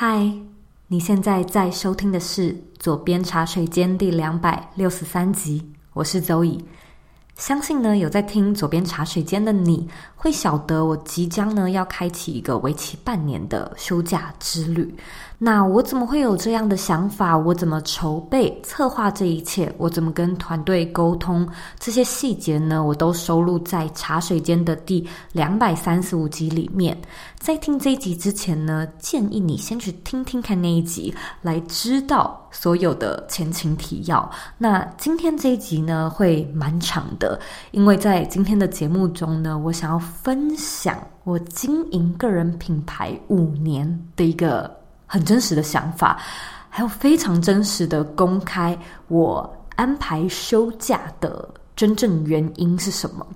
嗨，你现在在收听的是《左边茶水间》第两百六十三集，我是周以。相信呢，有在听《左边茶水间》的你会晓得，我即将呢要开启一个为期半年的休假之旅。那我怎么会有这样的想法？我怎么筹备策划这一切？我怎么跟团队沟通？这些细节呢，我都收录在《茶水间》的第两百三十五集里面。在听这一集之前呢，建议你先去听听看那一集，来知道所有的前情提要。那今天这一集呢，会蛮长的，因为在今天的节目中呢，我想要分享我经营个人品牌五年的一个。很真实的想法，还有非常真实的公开。我安排休假的真正原因是什么？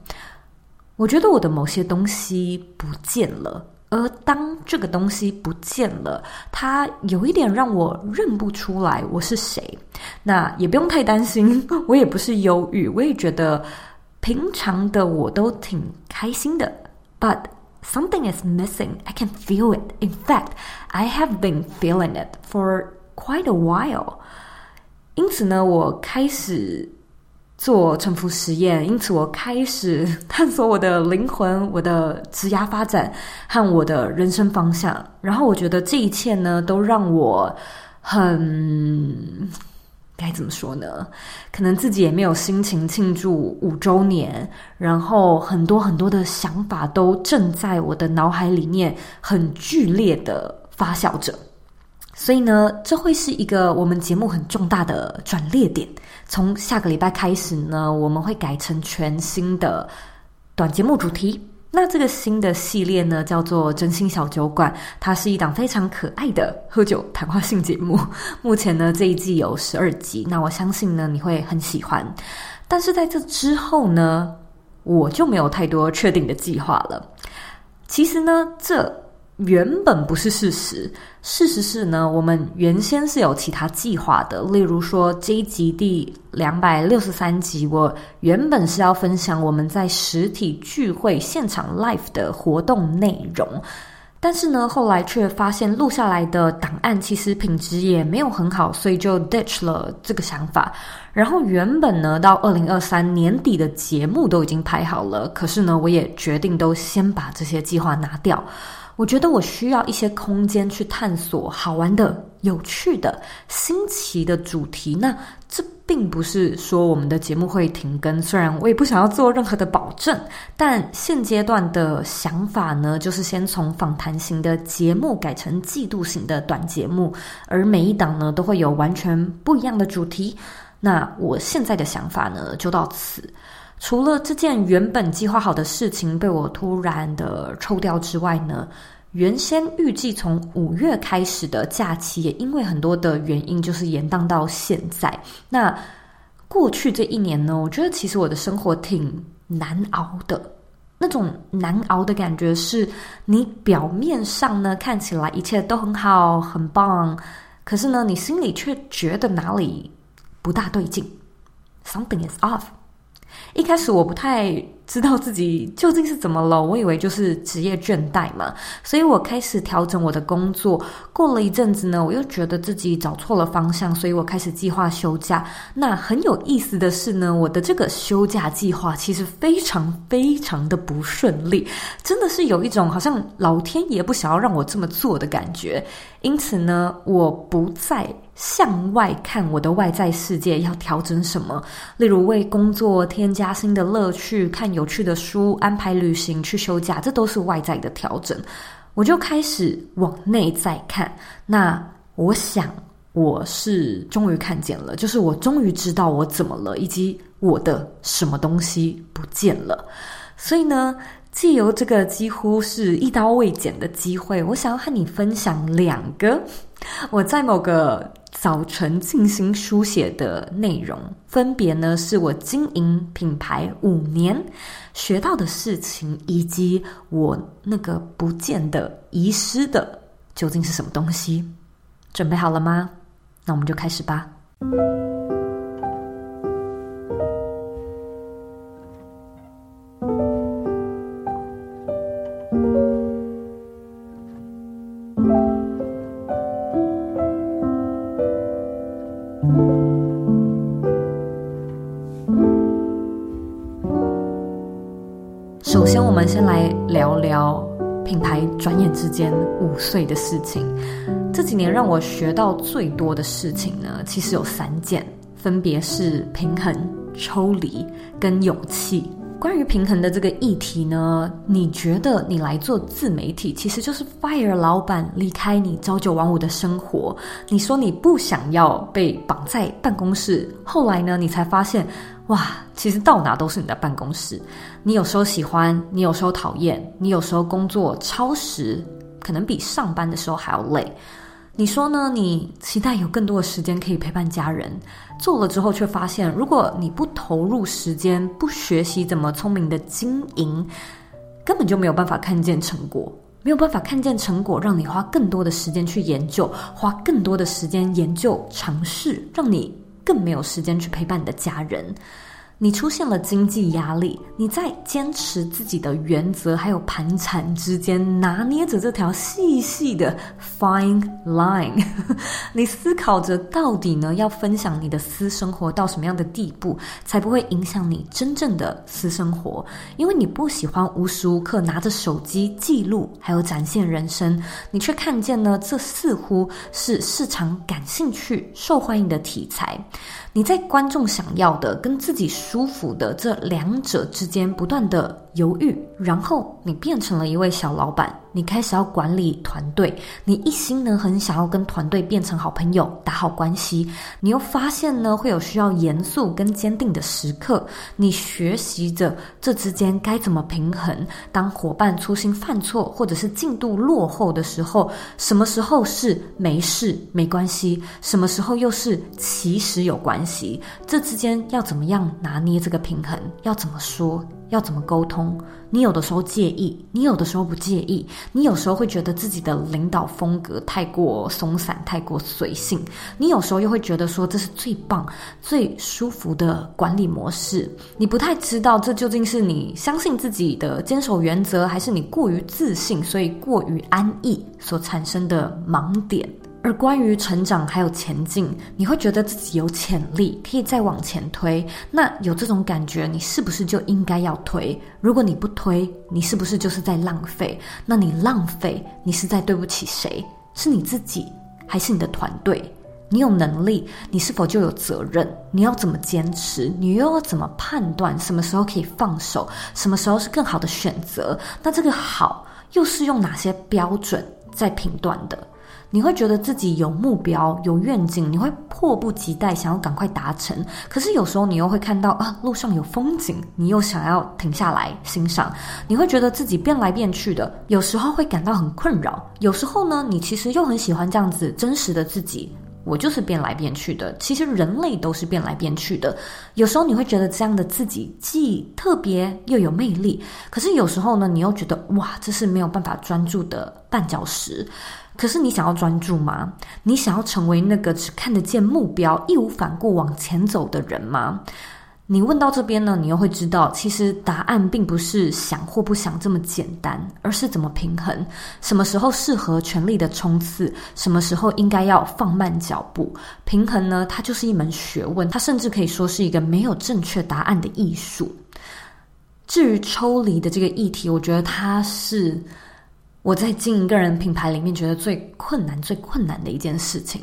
我觉得我的某些东西不见了，而当这个东西不见了，它有一点让我认不出来我是谁。那也不用太担心，我也不是忧郁，我也觉得平常的我都挺开心的。But Something is missing. I can feel it. In fact, I have been feeling it for quite a while. 因此呢，我开始做沉浮实验，因此我开始探索我的灵魂、我的职涯发展和我的人生方向。然后我觉得这一切呢，都让我很。 该怎么说呢？可能自己也没有心情庆祝五周年，然后很多很多的想法都正在我的脑海里面很剧烈的发酵着。所以呢，这会是一个我们节目很重大的转捩点。从下个礼拜开始呢，我们会改成全新的短节目主题。那这个新的系列呢，叫做《真心小酒馆》，它是一档非常可爱的喝酒谈话性节目。目前呢，这一季有十二集，那我相信呢，你会很喜欢。但是在这之后呢，我就没有太多确定的计划了。其实呢，这。原本不是事实，事实是呢，我们原先是有其他计划的。例如说，这一集第两百六十三集，我原本是要分享我们在实体聚会现场 live 的活动内容，但是呢，后来却发现录下来的档案其实品质也没有很好，所以就 ditch 了这个想法。然后原本呢，到二零二三年底的节目都已经拍好了，可是呢，我也决定都先把这些计划拿掉。我觉得我需要一些空间去探索好玩的、有趣的、新奇的主题。那这并不是说我们的节目会停更，虽然我也不想要做任何的保证，但现阶段的想法呢，就是先从访谈型的节目改成季度型的短节目，而每一档呢都会有完全不一样的主题。那我现在的想法呢，就到此。除了这件原本计划好的事情被我突然的抽掉之外呢，原先预计从五月开始的假期，也因为很多的原因，就是延宕到现在。那过去这一年呢，我觉得其实我的生活挺难熬的。那种难熬的感觉是，你表面上呢看起来一切都很好、很棒，可是呢，你心里却觉得哪里不大对劲，something is off。一开始我不太知道自己究竟是怎么了，我以为就是职业倦怠嘛，所以我开始调整我的工作。过了一阵子呢，我又觉得自己找错了方向，所以我开始计划休假。那很有意思的是呢，我的这个休假计划其实非常非常的不顺利，真的是有一种好像老天爷不想要让我这么做的感觉。因此呢，我不再向外看我的外在世界要调整什么，例如为工作添加新的乐趣、看有趣的书、安排旅行、去休假，这都是外在的调整。我就开始往内在看。那我想，我是终于看见了，就是我终于知道我怎么了，以及我的什么东西不见了。所以呢，借由这个几乎是一刀未剪的机会，我想要和你分享两个我在某个早晨静心书写的内容，分别呢是我经营品牌五年学到的事情，以及我那个不见的、遗失的究竟是什么东西。准备好了吗？那我们就开始吧。之间五岁的事情。这几年让我学到最多的事情呢，其实有三件，分别是平衡、抽离跟勇气。关于平衡的这个议题呢，你觉得你来做自媒体，其实就是 fire 老板离开你朝九晚五的生活。你说你不想要被绑在办公室，后来呢，你才发现，哇，其实到哪都是你的办公室。你有时候喜欢，你有时候讨厌，你有时候工作超时，可能比上班的时候还要累。你说呢？你期待有更多的时间可以陪伴家人，做了之后却发现，如果你不投入时间，不学习怎么聪明的经营，根本就没有办法看见成果，没有办法看见成果，让你花更多的时间去研究，花更多的时间研究尝试，让你更没有时间去陪伴你的家人。你出现了经济压力，你在坚持自己的原则还有盘缠之间拿捏着这条细细的 fine line。你思考着到底呢要分享你的私生活到什么样的地步，才不会影响你真正的私生活？因为你不喜欢无时无刻拿着手机记录还有展现人生，你却看见呢这似乎是市场感兴趣、受欢迎的题材。你在观众想要的跟自己舒服的这两者之间不断的犹豫，然后你变成了一位小老板。你开始要管理团队，你一心呢很想要跟团队变成好朋友，打好关系。你又发现呢会有需要严肃跟坚定的时刻，你学习着这之间该怎么平衡。当伙伴粗心犯错，或者是进度落后的时候，什么时候是没事没关系，什么时候又是其实有关系？这之间要怎么样拿捏这个平衡？要怎么说？要怎么沟通？你有的时候介意，你有的时候不介意，你有时候会觉得自己的领导风格太过松散、太过随性，你有时候又会觉得说这是最棒、最舒服的管理模式。你不太知道这究竟是你相信自己的坚守原则，还是你过于自信，所以过于安逸所产生的盲点。而关于成长还有前进，你会觉得自己有潜力可以再往前推。那有这种感觉，你是不是就应该要推？如果你不推，你是不是就是在浪费？那你浪费，你是在对不起谁？是你自己，还是你的团队？你有能力，你是否就有责任？你要怎么坚持？你又要怎么判断什么时候可以放手？什么时候是更好的选择？那这个好，又是用哪些标准在评断的？你会觉得自己有目标、有愿景，你会迫不及待想要赶快达成。可是有时候你又会看到啊，路上有风景，你又想要停下来欣赏。你会觉得自己变来变去的，有时候会感到很困扰。有时候呢，你其实又很喜欢这样子真实的自己。我就是变来变去的。其实人类都是变来变去的。有时候你会觉得这样的自己既特别又有魅力，可是有时候呢，你又觉得哇，这是没有办法专注的绊脚石。可是你想要专注吗？你想要成为那个只看得见目标、义无反顾往前走的人吗？你问到这边呢，你又会知道，其实答案并不是想或不想这么简单，而是怎么平衡。什么时候适合全力的冲刺？什么时候应该要放慢脚步？平衡呢，它就是一门学问，它甚至可以说是一个没有正确答案的艺术。至于抽离的这个议题，我觉得它是。我在经营个人品牌里面，觉得最困难、最困难的一件事情。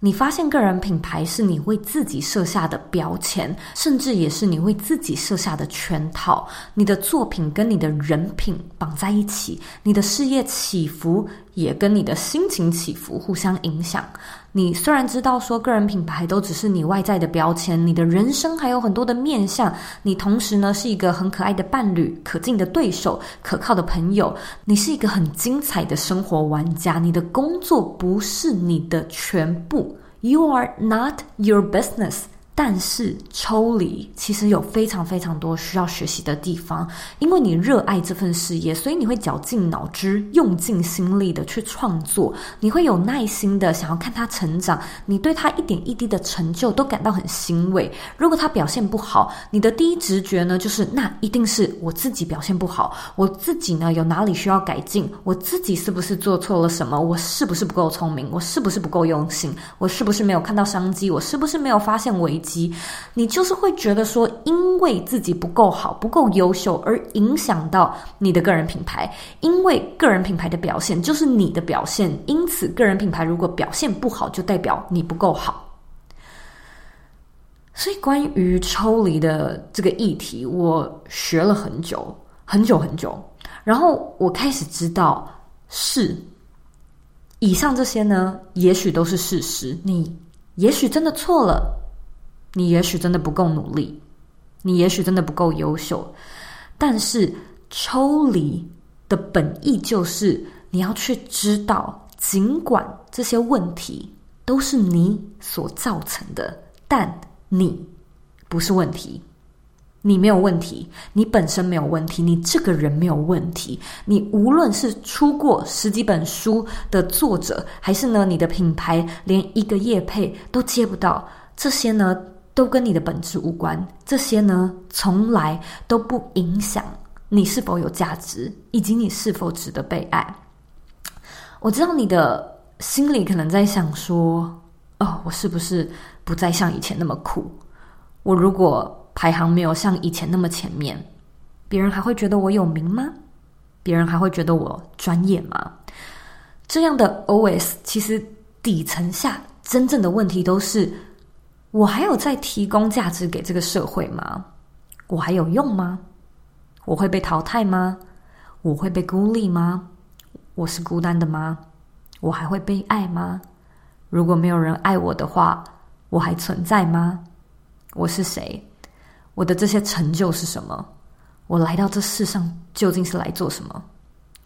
你发现个人品牌是你为自己设下的标签，甚至也是你为自己设下的圈套。你的作品跟你的人品绑在一起，你的事业起伏也跟你的心情起伏互相影响。你虽然知道说个人品牌都只是你外在的标签，你的人生还有很多的面向。你同时呢是一个很可爱的伴侣、可敬的对手、可靠的朋友。你是一个很精彩的生活玩家。你的工作不是你的全部。You are not your business. 但是抽离其实有非常非常多需要学习的地方，因为你热爱这份事业，所以你会绞尽脑汁、用尽心力的去创作，你会有耐心的想要看他成长，你对他一点一滴的成就都感到很欣慰。如果他表现不好，你的第一直觉呢就是那一定是我自己表现不好，我自己呢有哪里需要改进，我自己是不是做错了什么，我是不是不够聪明，我是不是不够用心，我是不是没有看到商机，我是不是没有发现危机。你就是会觉得说，因为自己不够好、不够优秀而影响到你的个人品牌，因为个人品牌的表现就是你的表现，因此个人品牌如果表现不好，就代表你不够好。所以，关于抽离的这个议题，我学了很久，很久很久。然后，我开始知道，是以上这些呢，也许都是事实。你也许真的错了，你也许真的不够努力，你也许真的不够优秀。但是，抽离的本意就是你要去知道，尽管这些问题都是你所造成的，但你不是问题，你没有问题，你本身没有问题，你这个人没有问题。你无论是出过十几本书的作者，还是呢你的品牌连一个业配都接不到，这些呢都跟你的本质无关，这些呢从来都不影响你是否有价值，以及你是否值得被爱。我知道你的心里可能在想说。哦，我是不是不再像以前那么酷？我如果排行没有像以前那么前面，别人还会觉得我有名吗？别人还会觉得我专业吗？这样的 OS 其实底层下真正的问题都是：我还有在提供价值给这个社会吗？我还有用吗？我会被淘汰吗？我会被孤立吗？我是孤单的吗？我还会被爱吗？如果没有人爱我的话，我还存在吗？我是谁？我的这些成就是什么？我来到这世上究竟是来做什么？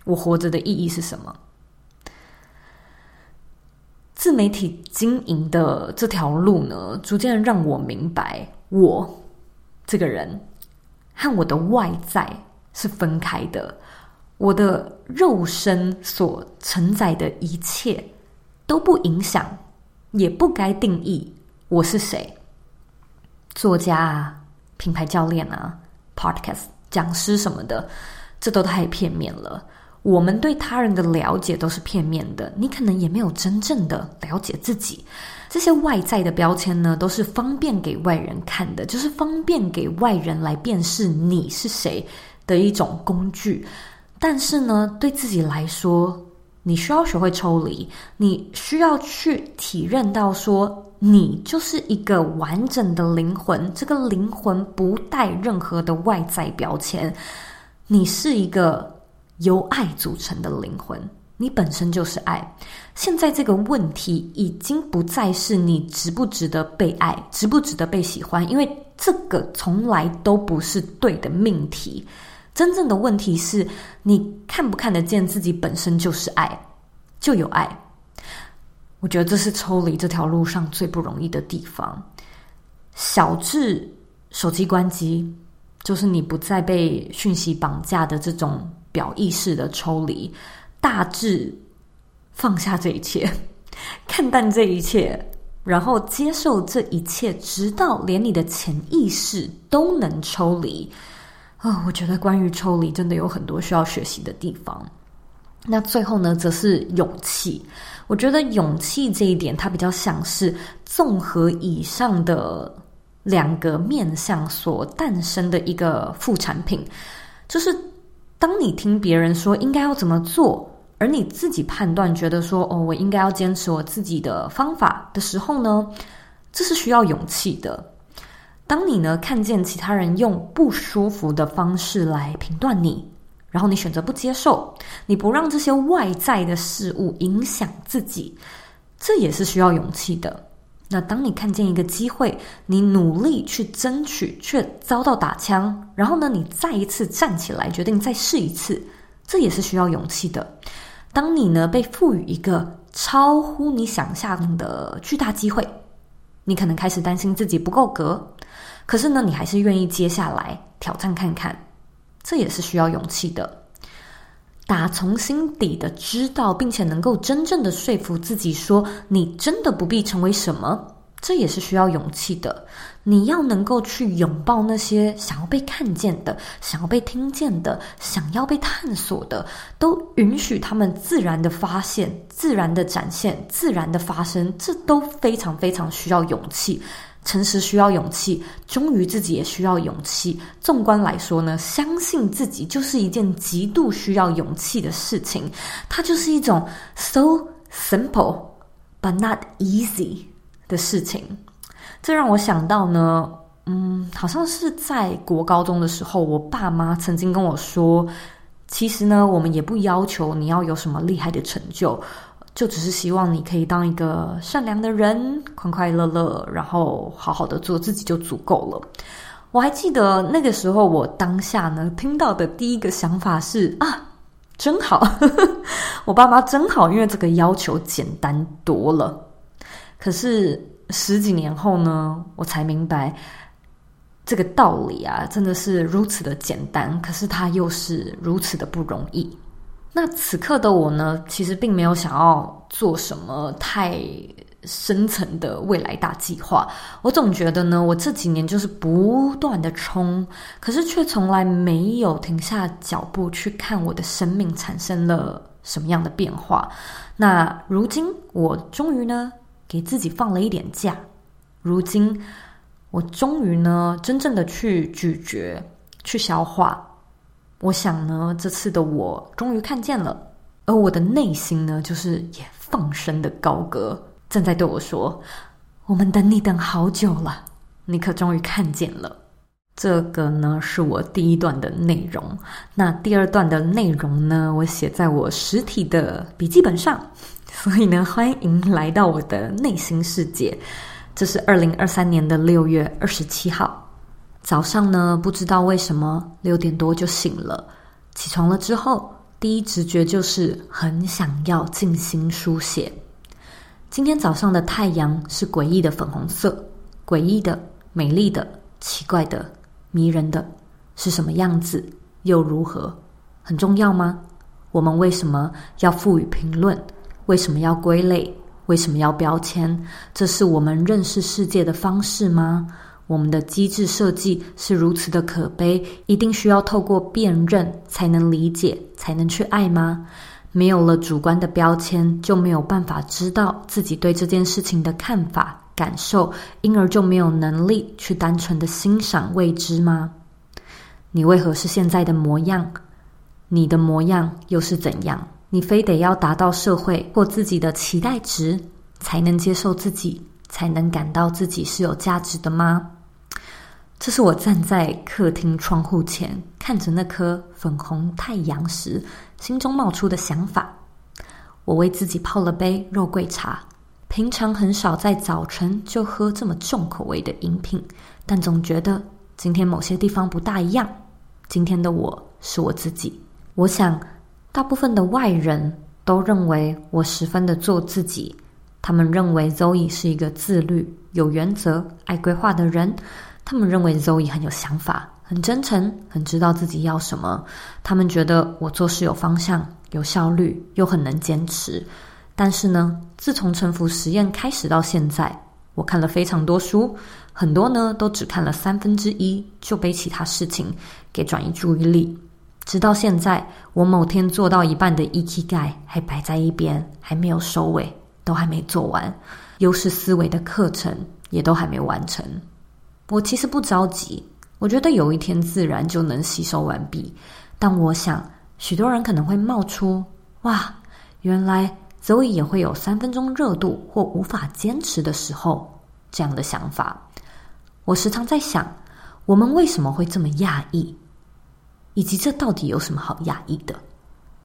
我活着的意义是什么？自媒体经营的这条路呢，逐渐让我明白，我这个人和我的外在是分开的。我的肉身所承载的一切。都不影响，也不该定义我是谁。作家啊，品牌教练啊，podcast 讲师什么的，这都太片面了。我们对他人的了解都是片面的，你可能也没有真正的了解自己。这些外在的标签呢，都是方便给外人看的，就是方便给外人来辨识你是谁的一种工具。但是呢，对自己来说，你需要学会抽离，你需要去体认到说，你就是一个完整的灵魂，这个灵魂不带任何的外在标签，你是一个由爱组成的灵魂，你本身就是爱。现在这个问题已经不再是你值不值得被爱，值不值得被喜欢，因为这个从来都不是对的命题。真正的问题是你看不看得见自己本身就是爱，就有爱。我觉得这是抽离这条路上最不容易的地方。小智手机关机，就是你不再被讯息绑架的这种表意识的抽离；大致放下这一切，看淡这一切，然后接受这一切，直到连你的潜意识都能抽离。啊、哦，我觉得关于抽离真的有很多需要学习的地方。那最后呢，则是勇气。我觉得勇气这一点，它比较像是综合以上的两个面向所诞生的一个副产品。就是当你听别人说应该要怎么做，而你自己判断觉得说，哦，我应该要坚持我自己的方法的时候呢，这是需要勇气的。当你呢，看见其他人用不舒服的方式来评断你，然后你选择不接受，你不让这些外在的事物影响自己，这也是需要勇气的。那当你看见一个机会，你努力去争取，却遭到打枪，然后呢，你再一次站起来，决定再试一次，这也是需要勇气的。当你呢，被赋予一个超乎你想象的巨大机会，你可能开始担心自己不够格。可是呢，你还是愿意接下来挑战看看，这也是需要勇气的。打从心底的知道，并且能够真正的说服自己说，你真的不必成为什么，这也是需要勇气的。你要能够去拥抱那些想要被看见的、想要被听见的、想要被探索的，都允许他们自然的发现、自然的展现、自然的发生，这都非常非常需要勇气。诚实需要勇气，忠于自己也需要勇气。纵观来说呢，相信自己就是一件极度需要勇气的事情。它就是一种 so simple but not easy 的事情。这让我想到呢，嗯，好像是在国高中的时候，我爸妈曾经跟我说，其实呢，我们也不要求你要有什么厉害的成就。就只是希望你可以当一个善良的人，快快乐乐，然后好好的做自己就足够了。我还记得那个时候，我当下呢听到的第一个想法是啊，真好，我爸妈真好，因为这个要求简单多了。可是十几年后呢，我才明白这个道理啊，真的是如此的简单，可是它又是如此的不容易。那此刻的我呢，其实并没有想要做什么太深层的未来大计划。我总觉得呢，我这几年就是不断的冲，可是却从来没有停下脚步去看我的生命产生了什么样的变化。那如今我终于呢，给自己放了一点假。如今我终于呢，真正的去咀嚼、去消化。我想呢，这次的我终于看见了，而我的内心呢，就是也放声的高歌，正在对我说：“我们等你等好久了，你可终于看见了。”这个呢，是我第一段的内容。那第二段的内容呢，我写在我实体的笔记本上，所以呢，欢迎来到我的内心世界。这是二零二三年的六月二十七号。早上呢，不知道为什么六点多就醒了。起床了之后，第一直觉就是很想要静心书写。今天早上的太阳是诡异的粉红色，诡异的、美丽的、奇怪的、迷人的，是什么样子？又如何？很重要吗？我们为什么要赋予评论？为什么要归类？为什么要标签？这是我们认识世界的方式吗？我们的机制设计是如此的可悲，一定需要透过辨认才能理解，才能去爱吗？没有了主观的标签，就没有办法知道自己对这件事情的看法、感受，因而就没有能力去单纯的欣赏未知吗？你为何是现在的模样？你的模样又是怎样？你非得要达到社会或自己的期待值，才能接受自己，才能感到自己是有价值的吗？这是我站在客厅窗户前，看着那颗粉红太阳时，心中冒出的想法。我为自己泡了杯肉桂茶。平常很少在早晨就喝这么重口味的饮品，但总觉得今天某些地方不大一样。今天的我是我自己。我想，大部分的外人都认为我十分的做自己。他们认为 Zoe 是一个自律、有原则、爱规划的人。他们认为 Zoe 很有想法，很真诚，很知道自己要什么。他们觉得我做事有方向、有效率，又很能坚持。但是呢，自从臣服实验开始到现在，我看了非常多书，很多呢都只看了三分之一，就被其他事情给转移注意力。直到现在，我某天做到一半的 Ikigai 还摆在一边，还没有收尾，都还没做完。优势思维的课程也都还没完成。我其实不着急，我觉得有一天自然就能吸收完毕。但我想，许多人可能会冒出“哇，原来 Zoe 也会有三分钟热度或无法坚持的时候”这样的想法。我时常在想，我们为什么会这么讶异，以及这到底有什么好讶异的？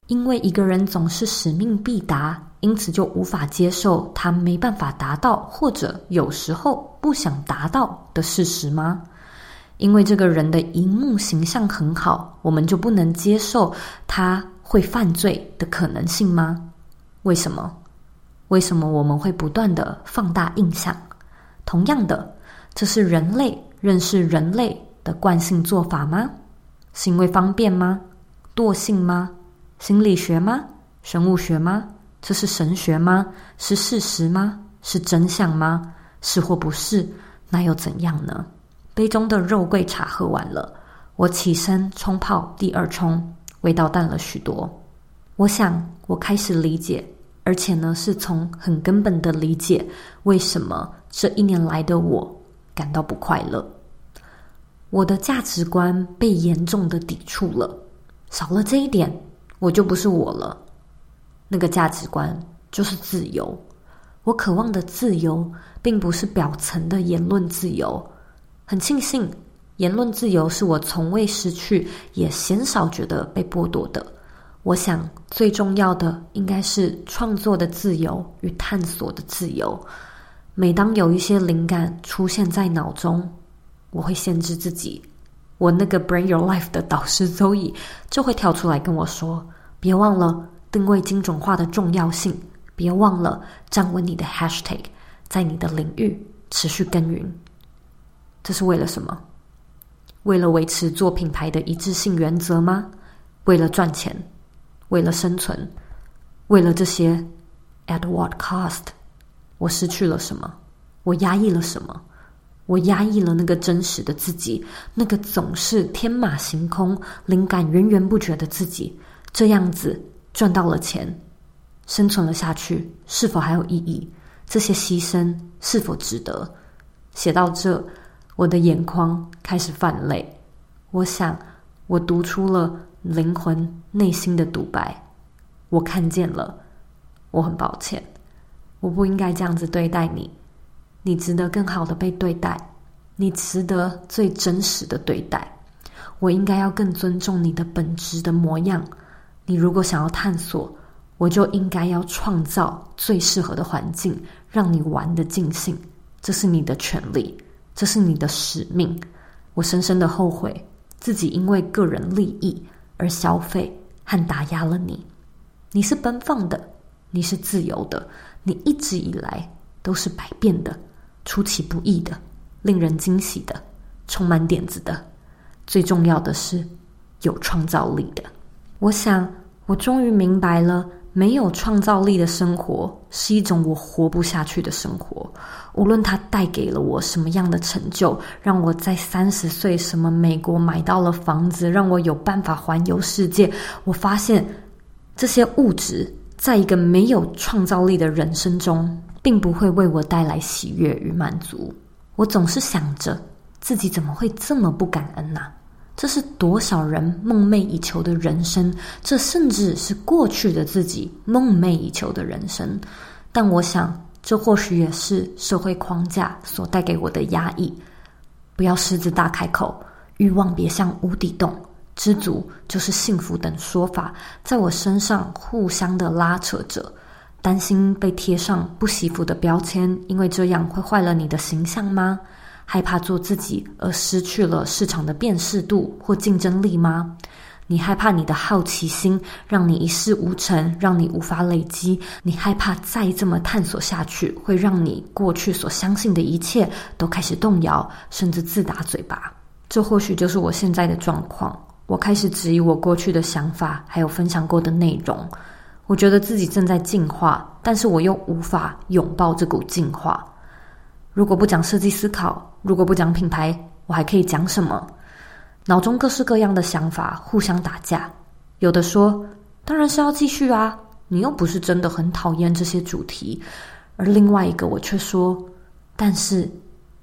因为一个人总是使命必达，因此就无法接受他没办法达到，或者有时候不想达到的事实吗？因为这个人的荧幕形象很好，我们就不能接受他会犯罪的可能性吗？为什么？为什么我们会不断的放大印象？同样的，这是人类认识人类的惯性做法吗？是因为方便吗？惰性吗？心理学吗？生物学吗？这是神学吗？是事实吗？是真相吗？是或不是？那又怎样呢？杯中的肉桂茶喝完了，我起身冲泡第二冲，味道淡了许多。我想，我开始理解，而且呢，是从很根本的理解，为什么这一年来的我感到不快乐。我的价值观被严重的抵触了，少了这一点，我就不是我了。那个价值观就是自由。我渴望的自由，并不是表层的言论自由。很庆幸，言论自由是我从未失去，也鲜少觉得被剥夺的。我想，最重要的应该是创作的自由与探索的自由。每当有一些灵感出现在脑中，我会限制自己。我那个 Bring Your Life 的导师 Zoe 就会跳出来跟我说：“别忘了定位精准化的重要性。”别忘了站稳你的 hashtag，在你的领域持续耕耘。这是为了什么？为了维持做品牌的一致性原则吗？为了赚钱？为了生存？为了这些？At what cost？我失去了什么？我压抑了什么？我压抑了那个真实的自己，那个总是天马行空、灵感源源不绝的自己。这样子赚到了钱。生存了下去，是否还有意义？这些牺牲是否值得？写到这，我的眼眶开始泛泪。我想，我读出了灵魂内心的独白。我看见了，我很抱歉，我不应该这样子对待你。你值得更好的被对待，你值得最真实的对待。我应该要更尊重你的本质的模样。你如果想要探索。我就应该要创造最适合的环境，让你玩得尽兴。这是你的权利，这是你的使命。我深深的后悔自己因为个人利益而消费和打压了你。你是奔放的，你是自由的，你一直以来都是百变的、出其不意的、令人惊喜的、充满点子的。最重要的是有创造力的。我想，我终于明白了。没有创造力的生活是一种我活不下去的生活。无论它带给了我什么样的成就，让我在三十岁什么美国买到了房子，让我有办法环游世界，我发现这些物质在一个没有创造力的人生中，并不会为我带来喜悦与满足。我总是想着自己怎么会这么不感恩呢？这是多少人梦寐以求的人生，这甚至是过去的自己梦寐以求的人生。但我想，这或许也是社会框架所带给我的压抑。不要狮子大开口，欲望别像无底洞，知足就是幸福等说法，在我身上互相的拉扯着。担心被贴上不惜福的标签，因为这样会坏了你的形象吗？害怕做自己而失去了市场的辨识度或竞争力吗？你害怕你的好奇心让你一事无成，让你无法累积？你害怕再这么探索下去，会让你过去所相信的一切都开始动摇，甚至自打嘴巴？这或许就是我现在的状况。我开始质疑我过去的想法，还有分享过的内容。我觉得自己正在进化，但是我又无法拥抱这股进化。如果不讲设计思考，如果不讲品牌，我还可以讲什么？脑中各式各样的想法互相打架。有的说：“当然是要继续啊，你又不是真的很讨厌这些主题。”而另外一个我却说：“但是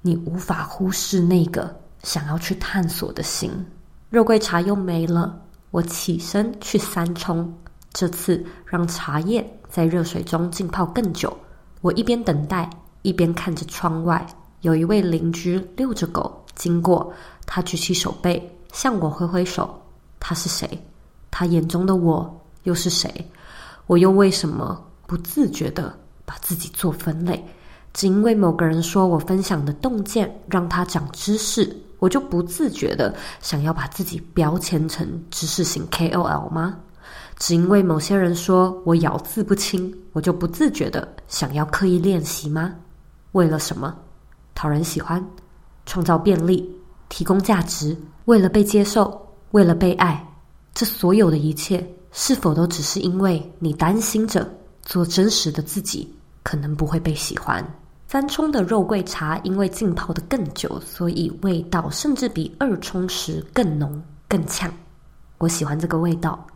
你无法忽视那个想要去探索的心。”肉桂茶又没了，我起身去三冲。这次让茶叶在热水中浸泡更久。我一边等待。一边看着窗外，有一位邻居遛着狗经过，他举起手背向我挥挥手。他是谁？他眼中的我又是谁？我又为什么不自觉地把自己做分类？只因为某个人说我分享的洞见让他长知识，我就不自觉地想要把自己标签成知识型 KOL 吗？只因为某些人说我咬字不清，我就不自觉地想要刻意练习吗？为了什么？讨人喜欢，创造便利，提供价值，为了被接受，为了被爱，这所有的一切，是否都只是因为你担心着做真实的自己可能不会被喜欢？三冲的肉桂茶因为浸泡得更久，所以味道甚至比二冲时更浓更呛。我喜欢这个味道。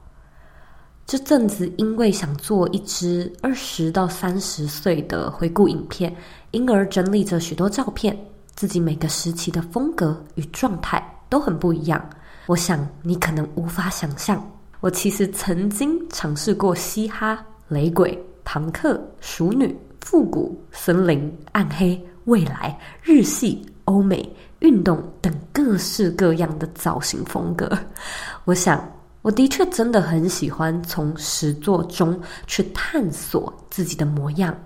这阵子因为想做一支二十到三十岁的回顾影片，因而整理着许多照片。自己每个时期的风格与状态都很不一样。我想你可能无法想象，我其实曾经尝试过嘻哈、雷鬼、朋克、淑女、复古、森林、暗黑、未来、日系、欧美、运动等各式各样的造型风格。我想，我的确真的很喜欢从实作中去探索自己的模样。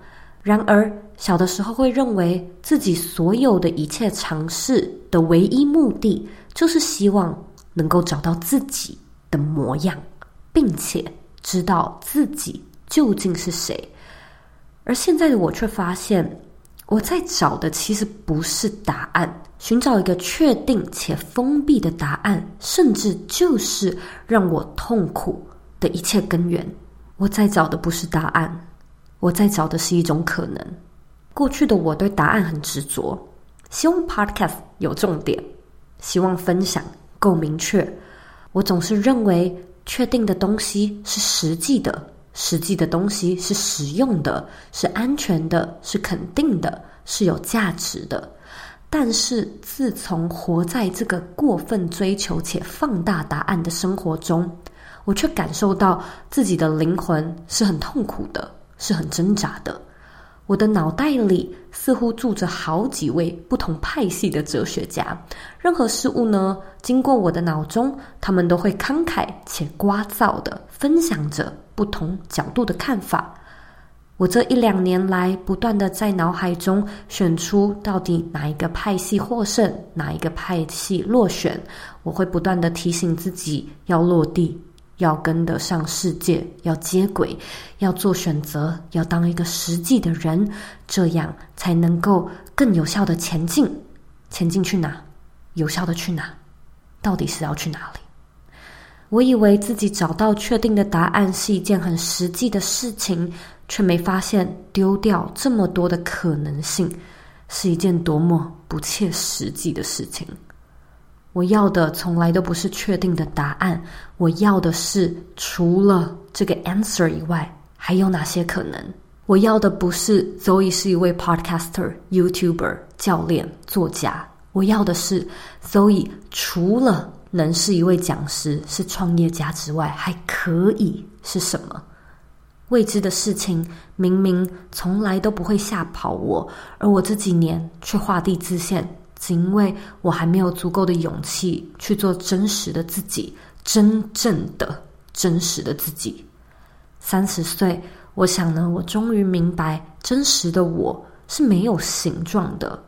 然而，小的时候会认为自己所有的一切尝试的唯一目的，就是希望。能够找到自己的模样，并且知道自己究竟是谁。而现在的我却发现，我在找的其实不是答案，寻找一个确定且封闭的答案，甚至就是让我痛苦的一切根源。我在找的不是答案，我在找的是一种可能。过去的我对答案很执着，希望 Podcast 有重点，希望分享。够明确，我总是认为确定的东西是实际的，实际的东西是实用的，是安全的，是肯定的，是有价值的。但是自从活在这个过分追求且放大答案的生活中，我却感受到自己的灵魂是很痛苦的，是很挣扎的。我的脑袋里似乎住着好几位不同派系的哲学家，任何事物呢，经过我的脑中，他们都会慷慨且聒噪地分享着不同角度的看法。我这一两年来，不断地在脑海中选出到底哪一个派系获胜，哪一个派系落选。我会不断地提醒自己要落地。要跟得上世界，要接轨，要做选择，要当一个实际的人，这样才能够更有效的前进。前进去哪？有效的去哪？到底是要去哪里？我以为自己找到确定的答案是一件很实际的事情，却没发现丢掉这么多的可能性是一件多么不切实际的事情。我要的从来都不是确定的答案，我要的是除了这个 answer 以外，还有哪些可能？我要的不是 Zoe 是一位 podcaster、YouTuber、教练、作家，我要的是 Zoe 除了能是一位讲师、是创业家之外，还可以是什么？未知的事情明明从来都不会吓跑我，而我这几年却画地自限。是因为我还没有足够的勇气去做真实的自己，真正的真实的自己。三十岁，我想呢，我终于明白，真实的我是没有形状的。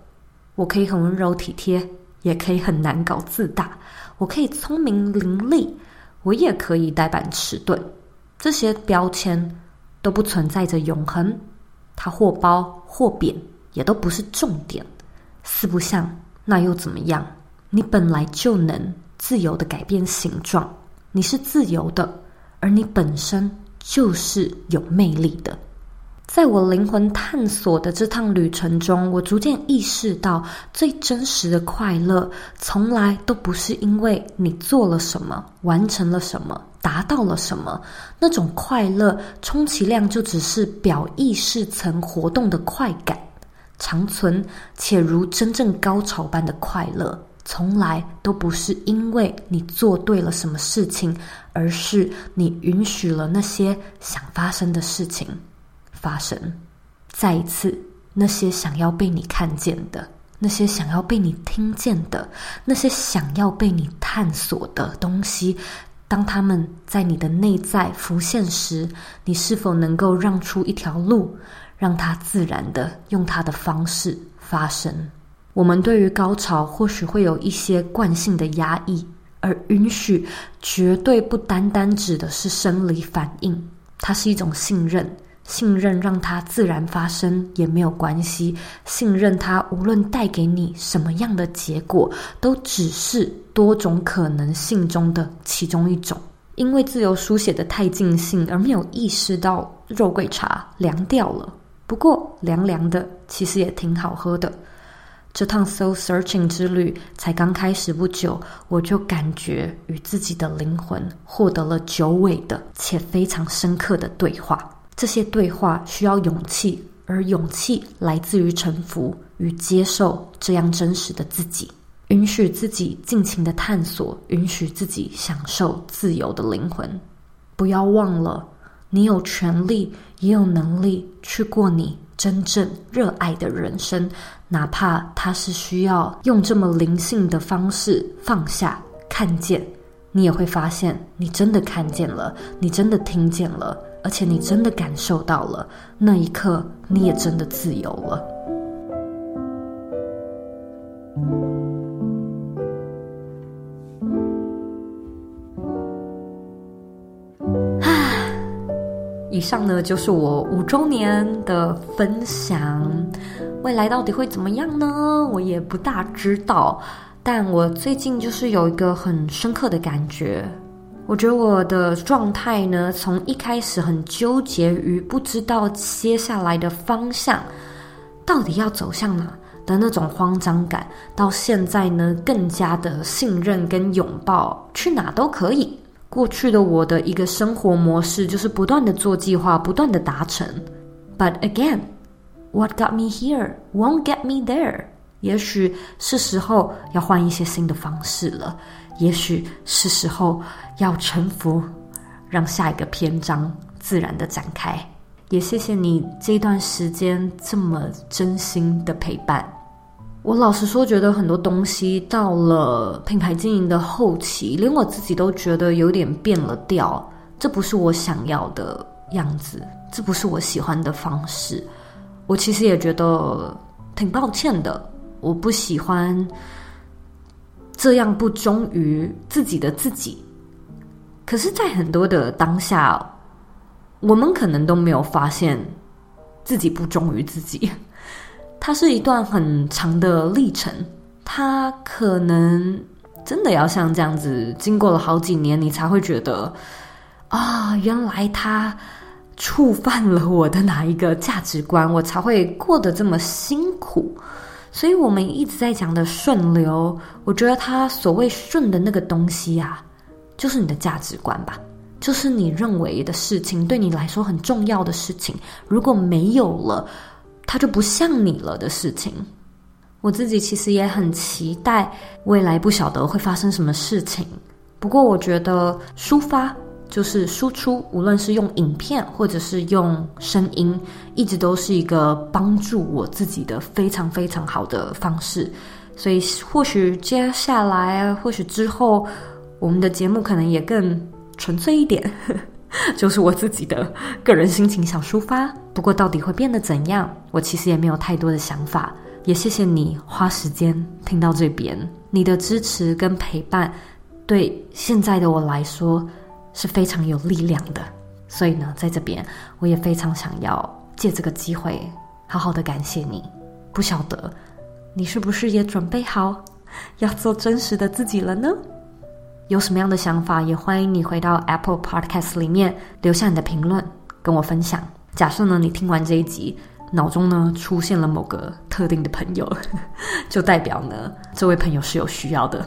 我可以很温柔体贴，也可以很难搞自大。我可以聪明伶俐，我也可以呆板迟钝。这些标签都不存在着永恒，它或褒或贬，也都不是重点。四不像。那又怎么样？你本来就能自由的改变形状，你是自由的，而你本身就是有魅力的。在我灵魂探索的这趟旅程中，我逐渐意识到，最真实的快乐，从来都不是因为你做了什么、完成了什么、达到了什么。那种快乐，充其量就只是表意识层活动的快感。长存且如真正高潮般的快乐，从来都不是因为你做对了什么事情，而是你允许了那些想发生的事情发生。再一次，那些想要被你看见的，那些想要被你听见的，那些想要被你探索的东西，当他们在你的内在浮现时，你是否能够让出一条路？让它自然的用它的方式发生。我们对于高潮或许会有一些惯性的压抑，而允许绝对不单单指的是生理反应，它是一种信任。信任让它自然发生也没有关系，信任它无论带给你什么样的结果，都只是多种可能性中的其中一种。因为自由书写的太尽兴，而没有意识到肉桂茶凉掉了。不过凉凉的，其实也挺好喝的。这趟 soul searching 之旅才刚开始不久，我就感觉与自己的灵魂获得了久违的且非常深刻的对话。这些对话需要勇气，而勇气来自于臣服，与接受这样真实的自己，允许自己尽情的探索，允许自己享受自由的灵魂。不要忘了，你有权利，也有能力去过你真正热爱的人生，哪怕它是需要用这么灵性的方式放下、看见。你也会发现，你真的看见了，你真的听见了，而且你真的感受到了。那一刻，你也真的自由了。以上呢就是我五周年的分享。未来到底会怎么样呢？我也不大知道。但我最近就是有一个很深刻的感觉，我觉得我的状态呢，从一开始很纠结于不知道接下来的方向到底要走向哪的那种慌张感，到现在呢，更加的信任跟拥抱，去哪都可以。过去的我的一个生活模式就是不断的做计划，不断的达成。But again, what got me here won't get me there. 也许是时候要换一些新的方式了，也许是时候要臣服，让下一个篇章自然的展开。也谢谢你这段时间这么真心的陪伴。我老实说，觉得很多东西到了品牌经营的后期，连我自己都觉得有点变了调。这不是我想要的样子，这不是我喜欢的方式。我其实也觉得挺抱歉的。我不喜欢这样不忠于自己的自己，可是，在很多的当下，我们可能都没有发现自己不忠于自己。它是一段很长的历程，它可能真的要像这样子，经过了好几年，你才会觉得啊，原来它触犯了我的哪一个价值观，我才会过得这么辛苦。所以我们一直在讲的顺流，我觉得它所谓顺的那个东西啊，就是你的价值观吧，就是你认为的事情，对你来说很重要的事情，如果没有了，它就不像你了的事情。我自己其实也很期待未来，不晓得会发生什么事情，不过我觉得抒发。就是输出，无论是用影片或者是用声音，一直都是一个帮助我自己的非常非常好的方式。所以，或许接下来，或许之后，我们的节目可能也更纯粹一点，就是我自己的个人心情想抒发。不过，到底会变得怎样，我其实也没有太多的想法。也谢谢你花时间听到这边，你的支持跟陪伴，对现在的我来说。是非常有力量的，所以呢，在这边我也非常想要借这个机会，好好的感谢你。不晓得你是不是也准备好要做真实的自己了呢？有什么样的想法，也欢迎你回到 Apple Podcast 里面留下你的评论，跟我分享。假设呢，你听完这一集，脑中呢出现了某个特定的朋友，就代表呢这位朋友是有需要的，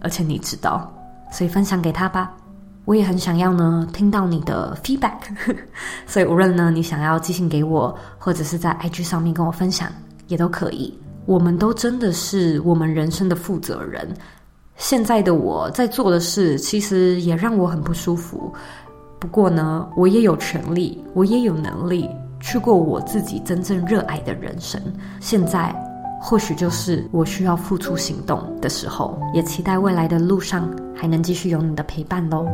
而且你知道，所以分享给他吧。我也很想要呢，听到你的 feedback，所以无论呢你想要寄信给我，或者是在 IG 上面跟我分享，也都可以。我们都真的是我们人生的负责人。现在的我在做的事，其实也让我很不舒服。不过呢，我也有权利，我也有能力去过我自己真正热爱的人生。现在。或许就是我需要付出行动的时候，也期待未来的路上还能继续有你的陪伴喽。